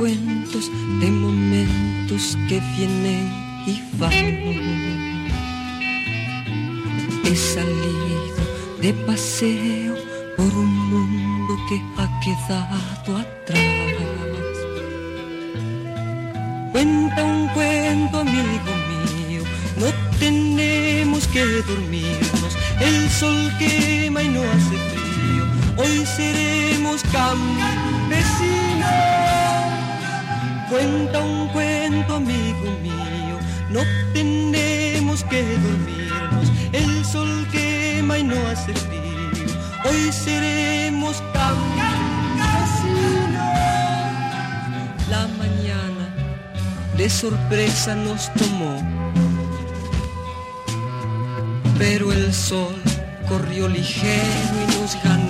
Cuentos de momentos que vienen y van. He salido de paseo por un mundo que ha quedado atrás. Cuenta un cuento, amigo mío, no tenemos que dormirnos. El sol quema y no hace frío, hoy seremos campesinos. Cuenta un cuento, amigo mío, no tenemos que dormirnos. El sol quema y no hace frío. Hoy seremos campesinos. La mañana de sorpresa nos tomó, pero el sol corrió ligero y nos ganó.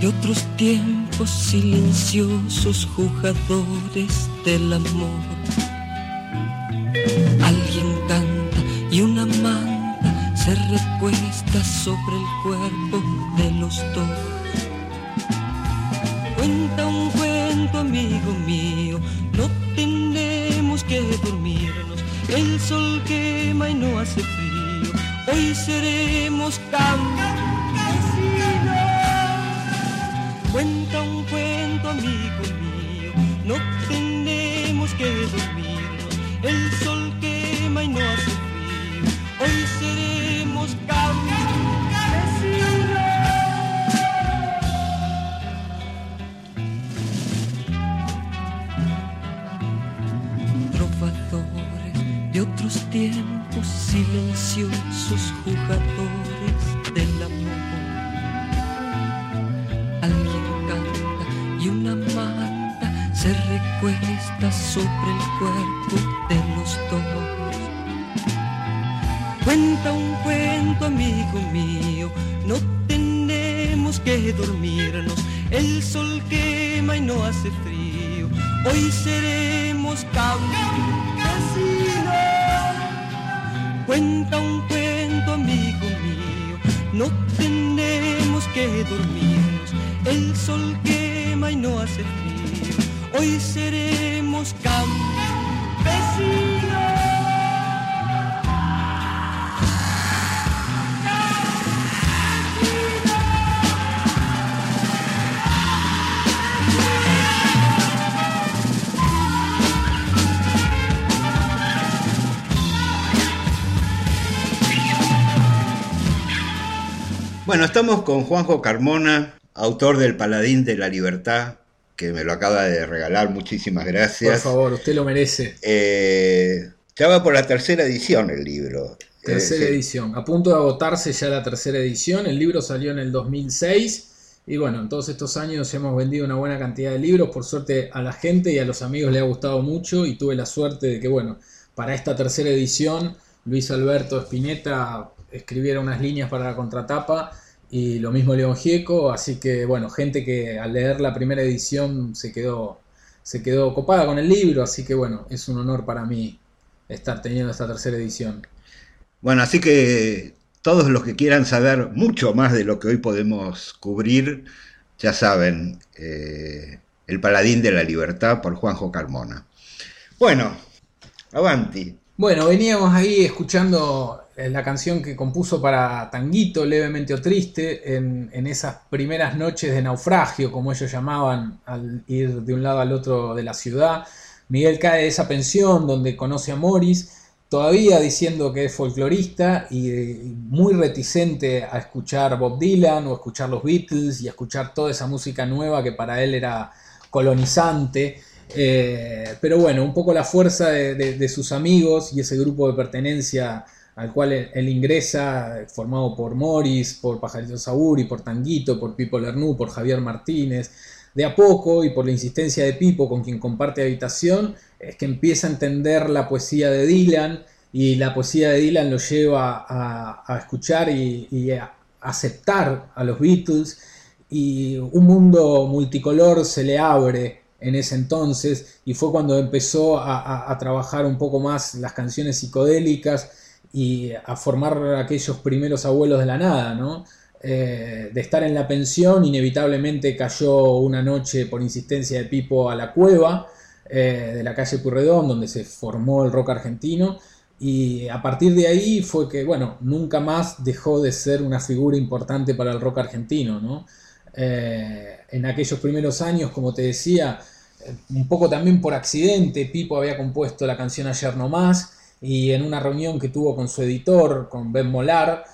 De otros tiempos, silenciosos jugadores del amor. Alguien canta y una manta se recuesta sobre el cuerpo de los dos. Cuenta un cuento, amigo mío, no tenemos que dormirnos. El sol quema y no hace frío. Hoy seremos campos otros tiempos, silenciosos jugadores del amor se recuesta sobre el cuerpo de los dos. Cuenta un cuento, amigo mío, no tenemos que dormirnos. El sol quema y no hace frío. Hoy seremos campesinos. Que dormirnos. El sol quema y no hace frío hoy seremos Bueno, estamos con Juanjo Carmona, autor del Paladín de la Libertad, que me lo acaba de regalar. Muchísimas gracias. Por favor, usted lo merece. Eh, ya va por la tercera edición el libro. Tercera edición. A punto de agotarse ya la tercera edición. El libro salió en el 2006. Y bueno, en todos estos años hemos vendido una buena cantidad de libros. Por suerte a la gente y a los amigos le ha gustado mucho. Y tuve la suerte de que, bueno, para esta tercera edición, Luis Alberto Spinetta escribiera unas líneas para la contratapa y lo mismo León Gieco, así que bueno, gente que al leer la primera edición se quedó, se quedó copada con el libro, así que bueno, es un honor para mí estar teniendo esta tercera edición. Bueno, así que todos los que quieran saber mucho más de lo que hoy podemos cubrir, ya saben, eh, El Paladín de la Libertad por Juanjo Carmona. Bueno, avanti. Bueno, veníamos ahí escuchando es la canción que compuso para Tanguito, levemente o triste, en, en, esas primeras noches de naufragio, como ellos llamaban, al ir de un lado al otro de la ciudad. Miguel cae de esa pensión donde conoce a Morris, todavía diciendo que es folclorista y, muy reticente a escuchar Bob Dylan o escuchar los Beatles y a escuchar toda esa música nueva que para él era colonizante. Eh, pero bueno, un poco la fuerza de, sus amigos y ese grupo de pertenencia al cual él, ingresa, formado por Morris, por Pajarito Sauri, por Tanguito, por Pipo Lernú, por Javier Martínez, de a poco y por la insistencia de Pipo con quien comparte habitación, es que empieza a entender la poesía de Dylan y la poesía de Dylan lo lleva a, escuchar y, a aceptar a los Beatles y un mundo multicolor se le abre en ese entonces y fue cuando empezó a, trabajar un poco más las canciones psicodélicas y a formar aquellos primeros abuelos de la nada, ¿no? Eh, de estar en la pensión, inevitablemente cayó una noche por insistencia de Pipo a la cueva eh, de la calle Purredón, donde se formó el rock argentino. Y a partir de ahí fue que, bueno, nunca más dejó de ser una figura importante para el rock argentino, ¿no? Eh, en aquellos primeros años, como te decía, un poco también por accidente, Pipo había compuesto la canción Ayer No Más, y en una reunión que tuvo con su editor, con Ben Molar,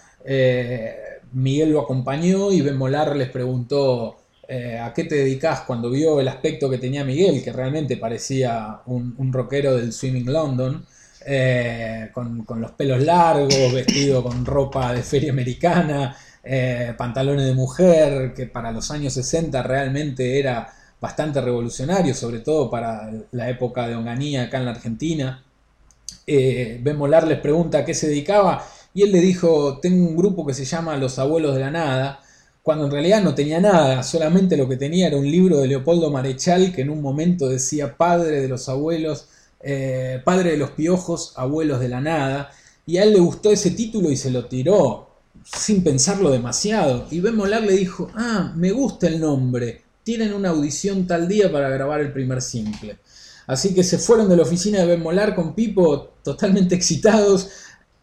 Miguel lo acompañó y Ben Molar les preguntó eh, a qué te dedicas cuando vio el aspecto que tenía Miguel, que realmente parecía un, rockero del Swimming London, eh, con, los pelos largos, vestido con ropa de feria americana, eh, pantalones de mujer, que para los años 60 realmente era bastante revolucionario, sobre todo para la época de Onganía acá en la Argentina. Ben Molar les pregunta a qué se dedicaba y él le dijo, tengo un grupo que se llama Los Abuelos de la Nada, cuando en realidad no tenía nada, solamente lo que tenía era un libro de Leopoldo Marechal que en un momento decía padre de los abuelos, eh, padre de los piojos, abuelos de la nada, y a él le gustó ese título y se lo tiró sin pensarlo demasiado. Y Ben Molar le dijo, ah, me gusta el nombre, tienen una audición tal día para grabar el primer simple. Así que se fueron de la oficina de Ben Molar con Pipo totalmente excitados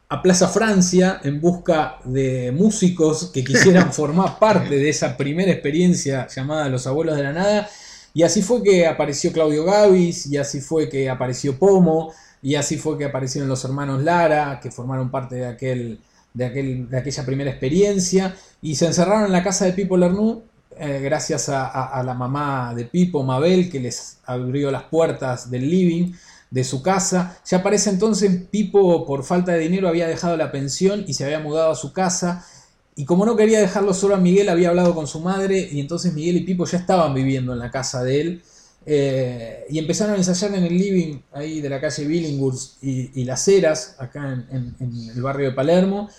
a Plaza Francia en busca de músicos que quisieran formar parte de esa primera experiencia llamada Los Abuelos de la Nada. Y así fue que apareció Claudio Gavis, y así fue que apareció Pomo, y así fue que aparecieron los hermanos Lara, que formaron parte de, aquel, de, aquel, de aquella primera experiencia, y se encerraron en la casa de Pipo Lernú, eh, gracias a, la mamá de Pipo, Mabel, que les abrió las puertas del living de su casa. Ya parece entonces Pipo por falta de dinero había dejado la pensión y se había mudado a su casa. Y como no quería dejarlo solo a Miguel, había hablado con su madre y entonces Miguel y Pipo ya estaban viviendo en la casa de él. Eh, y empezaron a ensayar en el living ahí de la calle Billinghurst y, Las Heras, acá en, el barrio de Palermo.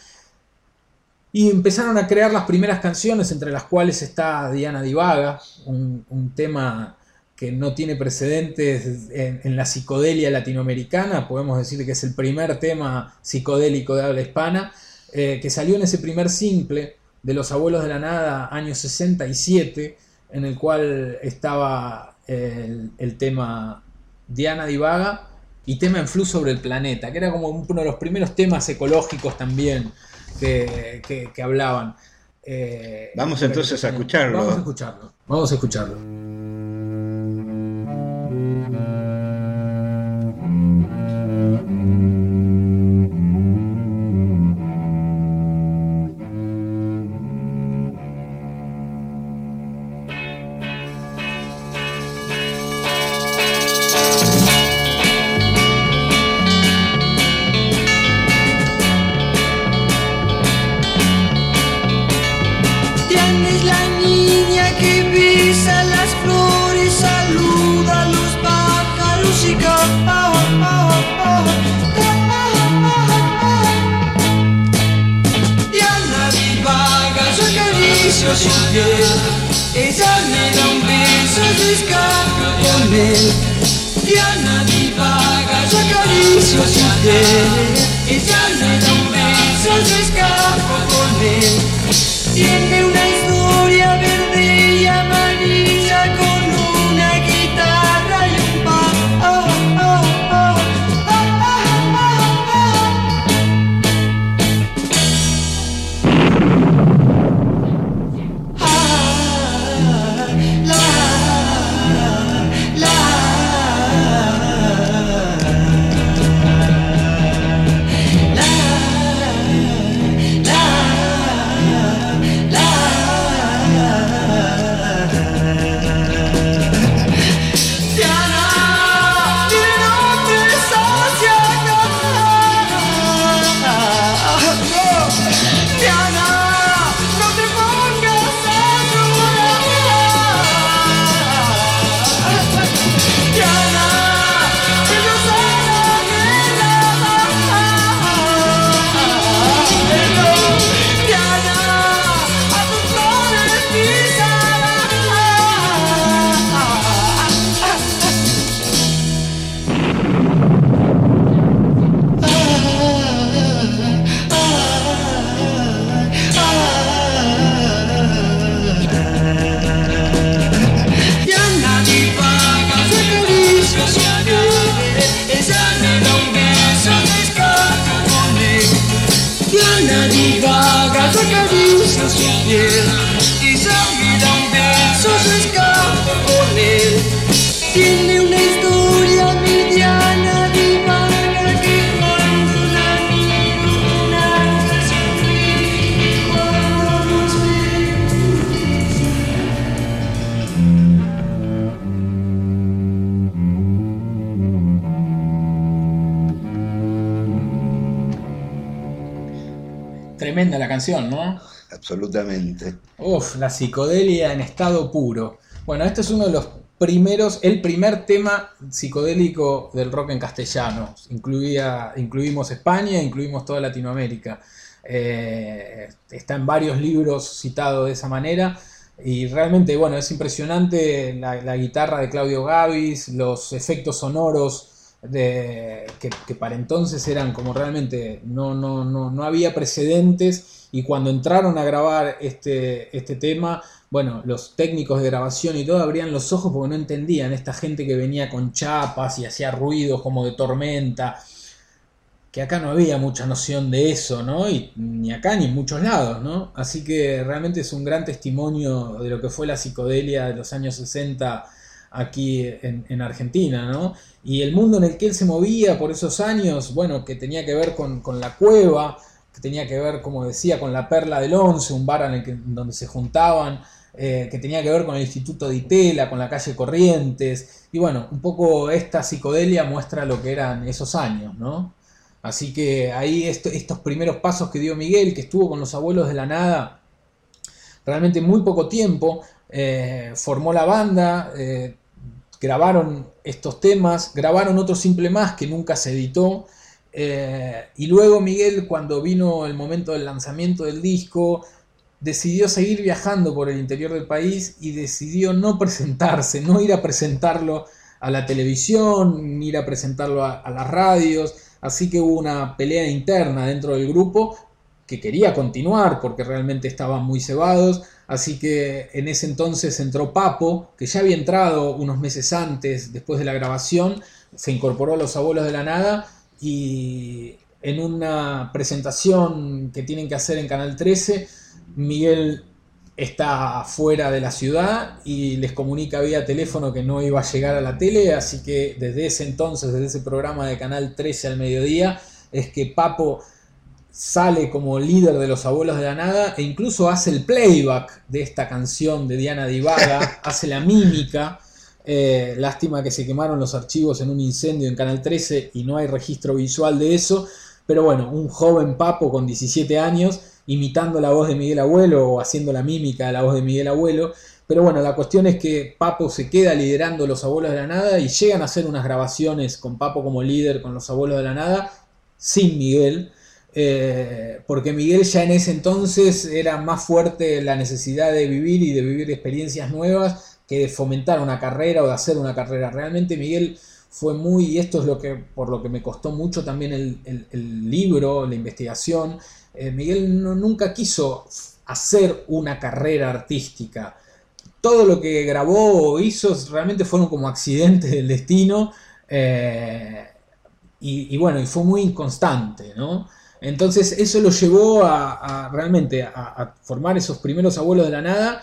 Y empezaron a crear las primeras canciones, entre las cuales está Diana Divaga, un, un tema que no tiene precedentes en, la psicodelia latinoamericana, podemos decir que es el primer tema psicodélico de habla hispana, eh, que salió en ese primer simple de Los Abuelos de la Nada, año 67, en el cual estaba el, tema Diana Divaga y tema en flu sobre el planeta, que era como uno de los primeros temas ecológicos también que, hablaban. Eh, vamos entonces a escucharlo. Vamos a escucharlo. Vamos a escucharlo. Cristian es la niña que besa las flores, saluda a los pájaros y capa. Diana divaga su acaricio piel, ella me da un beso, se escapa con él. Diana divaga su acaricio sin piel, ella me da un beso, se escapa con él tiene una historia. Tiene una historia mediana divana que cuando la vemos. Tremenda la canción, ¿no? Absolutamente. Uf, la psicodelia en estado puro. Bueno, este es uno de los primeros, el primer tema psicodélico del rock en castellano. Incluía, incluimos España, incluimos toda Latinoamérica. Eh, está en varios libros citado de esa manera. Y realmente, bueno, es impresionante la, la guitarra de Claudio Gavis, los efectos sonoros de, que, que para entonces eran como realmente no, no, no, no había precedentes y cuando entraron a grabar este, este tema, bueno, los técnicos de grabación y todo abrían los ojos porque no entendían esta gente que venía con chapas y hacía ruidos como de tormenta, que acá no había mucha noción de eso, ¿no? Y ni acá ni en muchos lados, ¿no? Así que realmente es un gran testimonio de lo que fue la psicodelia de los años 60 aquí en, en, Argentina, ¿no? Y el mundo en el que él se movía por esos años, bueno, que tenía que ver con, con la cueva, que tenía que ver, como decía, con la Perla del Once, un bar en el que, donde se juntaban, eh, que tenía que ver con el Instituto de Itela, con la calle Corrientes, y bueno, un poco esta psicodelia muestra lo que eran esos años, ¿no? Así que ahí esto, estos primeros pasos que dio Miguel, que estuvo con los abuelos de la nada, realmente muy poco tiempo, eh, formó la banda, eh, grabaron estos temas, grabaron otro simple más que nunca se editó. Eh, y luego Miguel, cuando vino el momento del lanzamiento del disco, decidió seguir viajando por el interior del país y decidió no presentarse, no ir a presentarlo a la televisión, ni ir a presentarlo a, a las radios. Así que hubo una pelea interna dentro del grupo que quería continuar porque realmente estaban muy cebados. Así que en ese entonces entró Papo, que ya había entrado unos meses antes, después de la grabación, se incorporó a los abuelos de la nada y en una presentación que tienen que hacer en Canal 13, Miguel está fuera de la ciudad y les comunica vía teléfono que no iba a llegar a la tele, así que desde ese entonces, desde ese programa de Canal 13 al mediodía, es que Papo sale como líder de los abuelos de la nada e incluso hace el playback de esta canción de Diana Divaga, hace la mímica. Eh, lástima que se quemaron los archivos en un incendio en Canal 13 y no hay registro visual de eso. Pero bueno, un joven papo con 17 años imitando la voz de Miguel Abuelo o haciendo la mímica de la voz de Miguel Abuelo. Pero bueno, la cuestión es que Papo se queda liderando los abuelos de la nada y llegan a hacer unas grabaciones con Papo como líder con los abuelos de la nada sin Miguel. Eh, porque Miguel ya en ese entonces era más fuerte la necesidad de vivir y de vivir experiencias nuevas que de fomentar una carrera o de hacer una carrera. Realmente Miguel fue muy, y esto es lo que, por lo que me costó mucho también el, libro, la investigación, eh, Miguel nunca quiso hacer una carrera artística. Todo lo que grabó o hizo realmente fueron como accidentes del destino. Eh, y, y, bueno, y fue muy inconstante, ¿no? Entonces eso lo llevó a, a realmente a, a, formar esos primeros abuelos de la nada,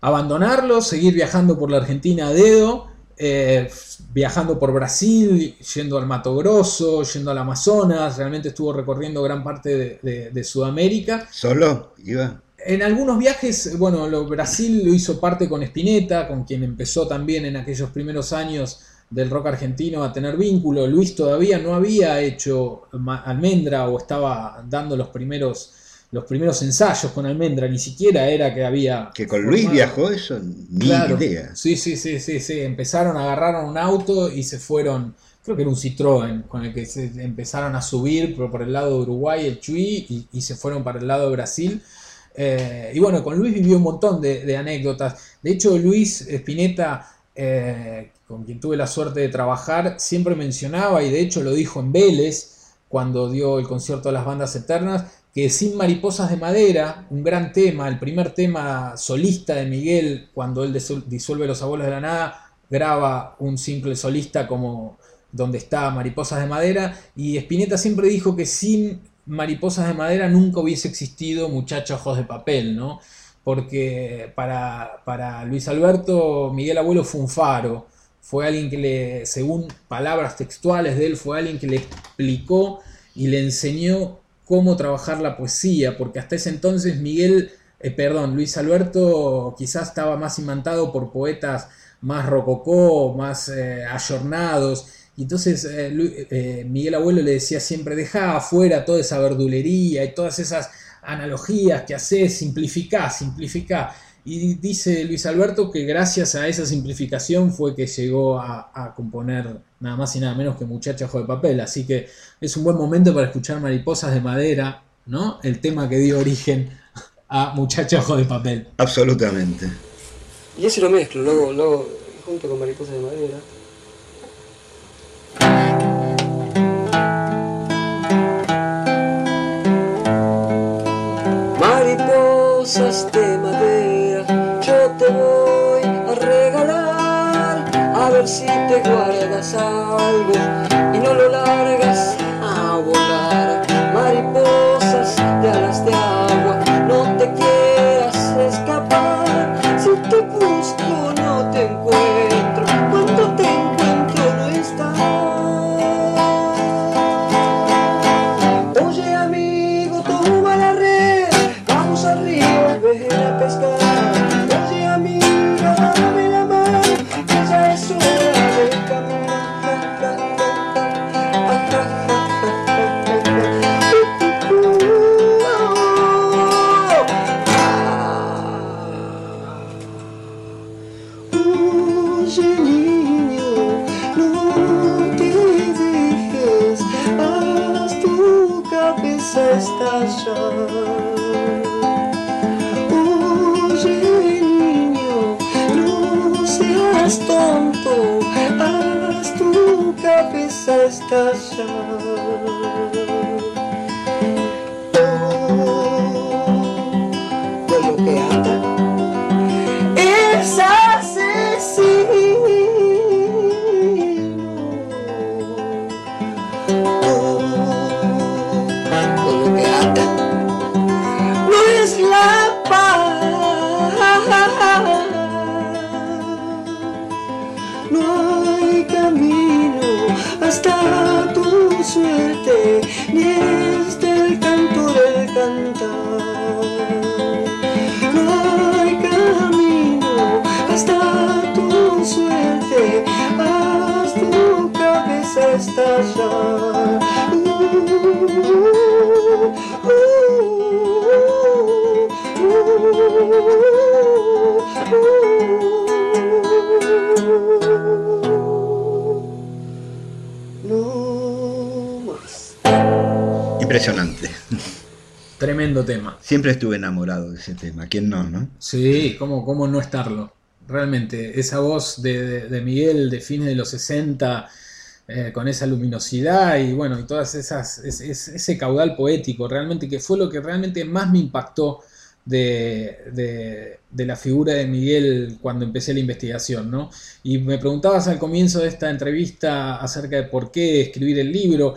abandonarlos, seguir viajando por la Argentina a dedo, eh, viajando por Brasil, yendo al Mato Grosso, yendo al Amazonas, realmente estuvo recorriendo gran parte de, de, de Sudamérica. ¿Solo iba? En algunos viajes, bueno, lo, Brasil lo hizo parte con Spinetta, con quien empezó también en aquellos primeros años del rock argentino a tener vínculo. Luis todavía no había hecho almendra o estaba dando los primeros los primeros ensayos con almendra, ni siquiera era que había. Que con Luis viajó eso, ni claro. idea. Sí, sí, sí, sí, sí. Empezaron, agarraron un auto y se fueron. Creo que era un Citroën con el que se empezaron a subir por, por el lado de Uruguay, el Chuy, y, y, se fueron para el lado de Brasil. Eh, y bueno, con Luis vivió un montón de, de anécdotas. De hecho, Luis Spinetta, eh, con quien tuve la suerte de trabajar, siempre mencionaba, y de hecho lo dijo en Vélez, cuando dio el concierto de las bandas eternas, que sin Mariposas de Madera, un gran tema, el primer tema solista de Miguel, cuando él disuelve Los Abuelos de la Nada, graba un simple solista como donde está Mariposas de Madera, y Spinetta siempre dijo que sin Mariposas de Madera nunca hubiese existido Muchachos Ojos de Papel, ¿no? Porque para, para Luis Alberto, Miguel Abuelo fue un faro, fue alguien que le, según palabras textuales de él, fue alguien que le explicó y le enseñó cómo trabajar la poesía, porque hasta ese entonces Miguel, eh, perdón, Luis Alberto quizás estaba más imantado por poetas más rococó, más eh, ayornados, y entonces eh, Miguel Abuelo le decía siempre, deja afuera toda esa verdulería y todas esas analogías que haces, simplifica, simplifica. Y dice Luis Alberto que gracias a esa simplificación fue que llegó a, componer nada más y nada menos que Muchacho de Papel. Así que es un buen momento para escuchar Mariposas de Madera, ¿no? El tema que dio origen a Muchacho de Papel. Absolutamente. Y ese lo mezclo, luego, luego junto con Mariposas de Madera. De madera, yo te voy a regalar, a ver si te guardas algo y no lo largas Impresionante. Tremendo tema. Siempre estuve enamorado de ese tema. ¿Quién no, no? Sí, ¿cómo, cómo no estarlo? Realmente, esa voz de, de- de Miguel de fines de los 60, eh, con esa luminosidad y bueno, y todas esas, es- es- ese caudal poético, realmente, que fue lo que realmente más me impactó de, de- de la figura de Miguel cuando empecé la investigación, ¿no? Y me preguntabas al comienzo de esta entrevista acerca de por qué escribir el libro.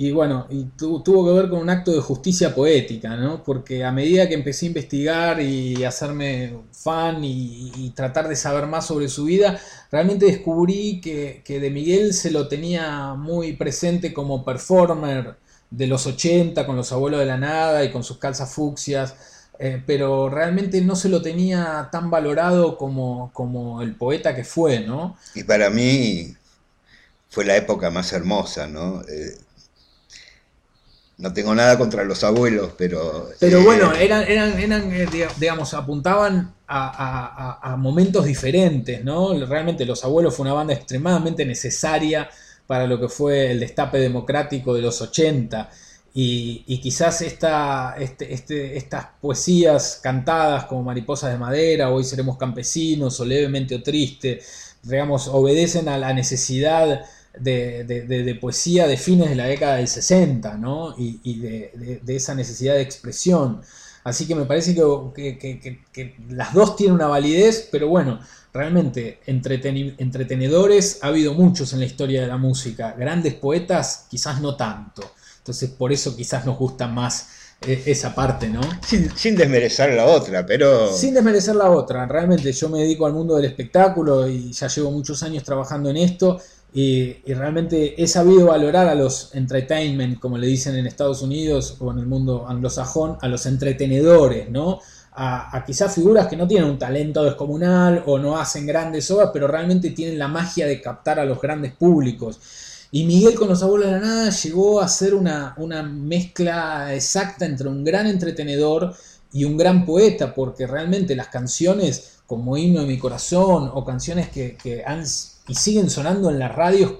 Y bueno, y tu- tuvo que ver con un acto de justicia poética, ¿no? Porque a medida que empecé a investigar y hacerme fan y, y tratar de saber más sobre su vida, realmente descubrí que, que de Miguel se lo tenía muy presente como performer de los 80 con los abuelos de la nada y con sus calzas fucsias, eh, pero realmente no se lo tenía tan valorado como, como el poeta que fue, ¿no? Y para mí fue la época más hermosa, ¿no? Eh, no tengo nada contra los abuelos, pero... Pero eh, bueno, eran, eran, eran eh, diga- digamos, apuntaban a, a- a- a momentos diferentes, ¿no? Realmente Los Abuelos fue una banda extremadamente necesaria para lo que fue el destape democrático de los 80. Y, y quizás esta, este, este- estas poesías cantadas como Mariposas de Madera, Hoy seremos campesinos, o Levemente o Triste, digamos, obedecen a la necesidad de, de- poesía de fines de la década del 60, ¿no? Y, y de, de- esa necesidad de expresión. Así que me parece que, que- que- las dos tienen una validez, pero bueno, realmente entretenedores ha habido muchos en la historia de la música. Grandes poetas, quizás no tanto. Entonces por eso quizás nos gusta más eh, esa parte, ¿no? Sin, sin, desmerecer la otra, pero... Sin desmerecer la otra, realmente yo me dedico al mundo del espectáculo y ya llevo muchos años trabajando en esto y, realmente he sabido valorar a los entertainment, como le dicen en Estados Unidos o en el mundo anglosajón, a los entretenedores, ¿no? A, quizás figuras que no tienen un talento descomunal o no hacen grandes obras, pero realmente tienen la magia de captar a los grandes públicos. Y Miguel con los abuelos de la nada llegó a ser una, una mezcla exacta entre un gran entretenedor y un gran poeta, porque realmente las canciones como Himno de mi corazón o canciones que, que han y siguen sonando en las radios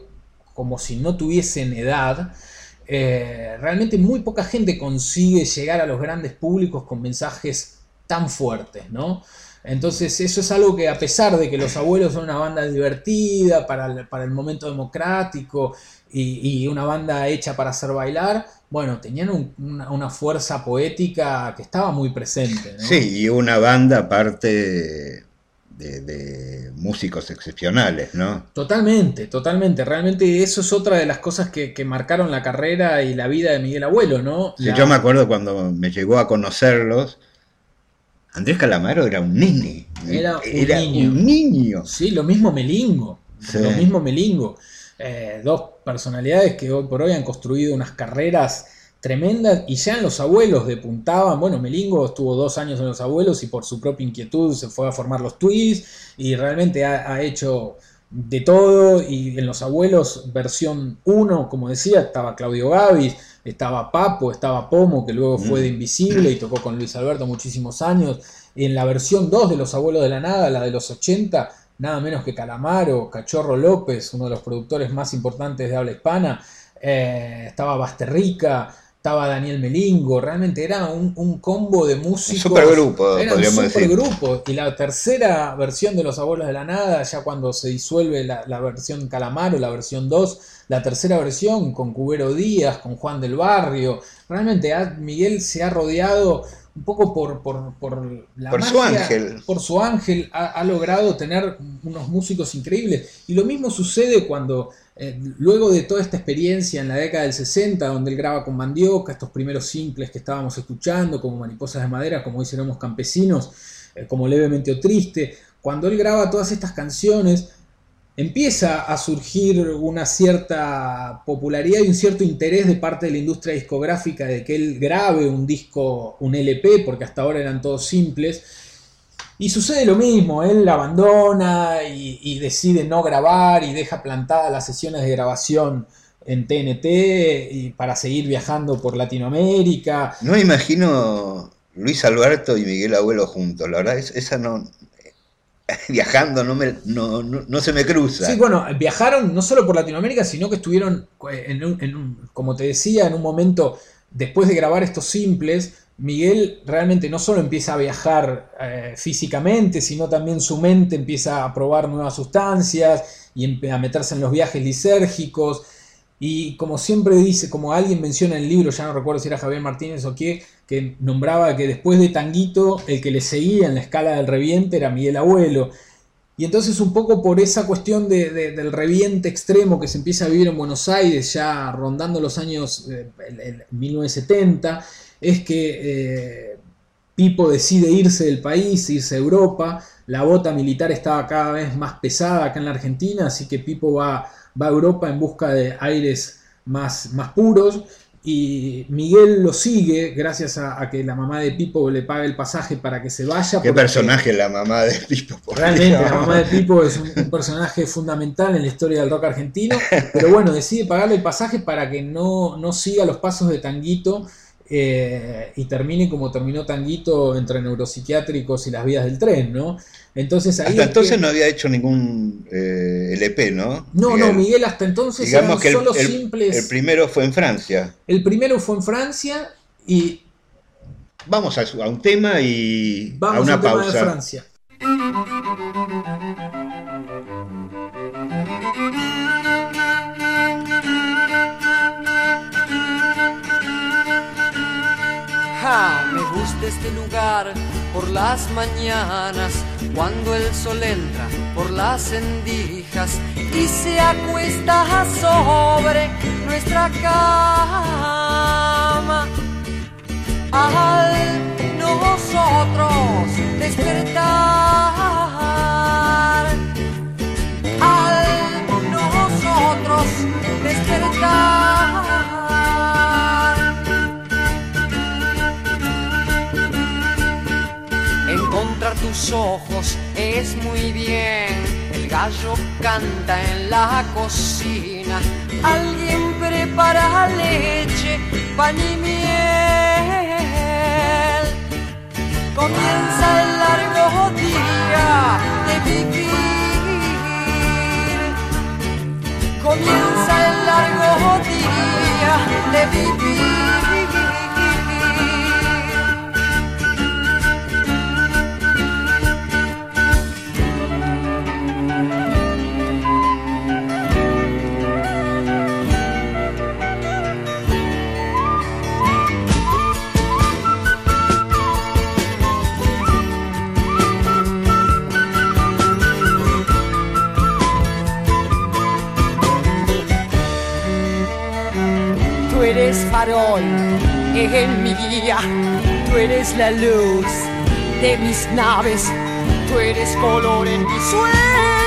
como si no tuviesen edad, eh, realmente muy poca gente consigue llegar a los grandes públicos con mensajes tan fuertes, ¿no? Entonces eso es algo que a pesar de que los abuelos son una banda divertida para el, para el momento democrático y, una banda hecha para hacer bailar, bueno, tenían una, fuerza poética que estaba muy presente. Sí, y una banda aparte de, músicos excepcionales, ¿no? Totalmente, totalmente. Realmente eso es otra de las cosas que, marcaron la carrera y la vida de Miguel Abuelo, ¿no? Yo me acuerdo cuando me llegó a conocerlos Andrés Calamaro era un niño. Era, un, niño. Sí, lo mismo Melingo. Lo mismo Melingo. Eh, dos personalidades que hoy por hoy han construido unas carreras tremendas y ya en los abuelos depuntaban. Bueno, Melingo estuvo dos años en los abuelos y por su propia inquietud se fue a formar los twists y realmente ha, hecho de todo y en los abuelos versión 1, como decía, estaba Claudio Gavis, estaba Papo, estaba Pomo, que luego fue de mm. Invisible y tocó con Luis Alberto muchísimos años. Y en la versión 2 de Los Abuelos de la Nada, la de los 80, nada menos que Calamaro, Cachorro López, uno de los productores más importantes de habla hispana, eh, estaba Basterrica, estaba Daniel Melingo, realmente era un, combo de músicos. Un supergrupo, era un supergrupo. Y la tercera versión de Los Abuelos de la Nada, ya cuando se disuelve la, la versión Calamaro, la versión 2, la tercera versión con Cubero Díaz, con Juan del Barrio. Realmente Miguel se ha rodeado un poco por, por, por la por su ángel. Por su ángel ha, logrado tener unos músicos increíbles. Y lo mismo sucede cuando, eh, luego de toda esta experiencia en la década del 60, donde él graba con Mandioca, estos primeros simples que estábamos escuchando, como Mariposas de Madera, como hoy seremos campesinos, eh, como Levemente o Triste, cuando él graba todas estas canciones, empieza a surgir una cierta popularidad y un cierto interés de parte de la industria discográfica de que él grabe un disco, un LP, porque hasta ahora eran todos simples. Y sucede lo mismo, él abandona y, decide no grabar y deja plantadas las sesiones de grabación en TNT y para seguir viajando por Latinoamérica. No imagino Luis Alberto y Miguel Abuelo juntos, la verdad, es, esa no, viajando no, me, no, no, se me cruza. Sí, bueno, viajaron no solo por Latinoamérica, sino que estuvieron, eh, en un, como te decía, en un momento, después de grabar estos simples, Miguel realmente no solo empieza a viajar eh, físicamente, sino también su mente empieza a probar nuevas sustancias y a meterse en los viajes lisérgicos. Y como siempre dice, como alguien menciona en el libro, ya no recuerdo si era Javier Martínez o qué, que nombraba que después de Tanguito, el que le seguía en la escala del reviente era Miguel Abuelo. Y entonces un poco por esa cuestión del reviente extremo que se empieza a vivir en Buenos Aires, ya rondando los años 1970, eh, es que eh, Pipo decide irse del país, irse a Europa, la bota militar estaba cada vez más pesada acá en la Argentina, así que Pipo va, va a Europa en busca de aires más, más puros y Miguel lo sigue gracias a, que la mamá de Pipo le paga el pasaje para que se vaya. ¿Qué personaje la mamá de Pipo? realmente, la mamá de Pipo es un, personaje fundamental en la historia del rock argentino, pero bueno, decide pagarle el pasaje para que no, no siga los pasos de Tanguito eh, y termine como terminó Tanguito entre neuropsiquiátricos y las vías del tren, ¿no? Entonces ahí hasta entonces no había hecho ningún eh, LP, ¿no? No, no, Miguel hasta entonces digamos que solo el, simples. El primero fue en Francia. El primero fue en Francia y. Vamos a, un tema y a una pausa. de Francia. me gusta este lugar por las mañanas, cuando el sol entra por las endijas y se acuesta sobre nuestra cama. Al nosotros despertar, al nosotros despertar. Tus ojos es muy bien. El gallo canta en la cocina. Alguien prepara leche, pan y miel. Comienza el largo día de vivir. Comienza el largo día de vivir. Farol en mi guía, tú eres la luz de mis naves, tú eres color en mis sueños,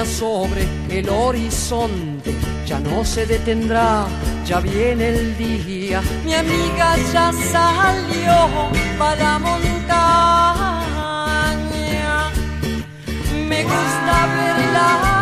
sobre el horizonte, ya no se detendrá, ya viene el día. Mi amiga ya salió para la montaña. Me gusta verla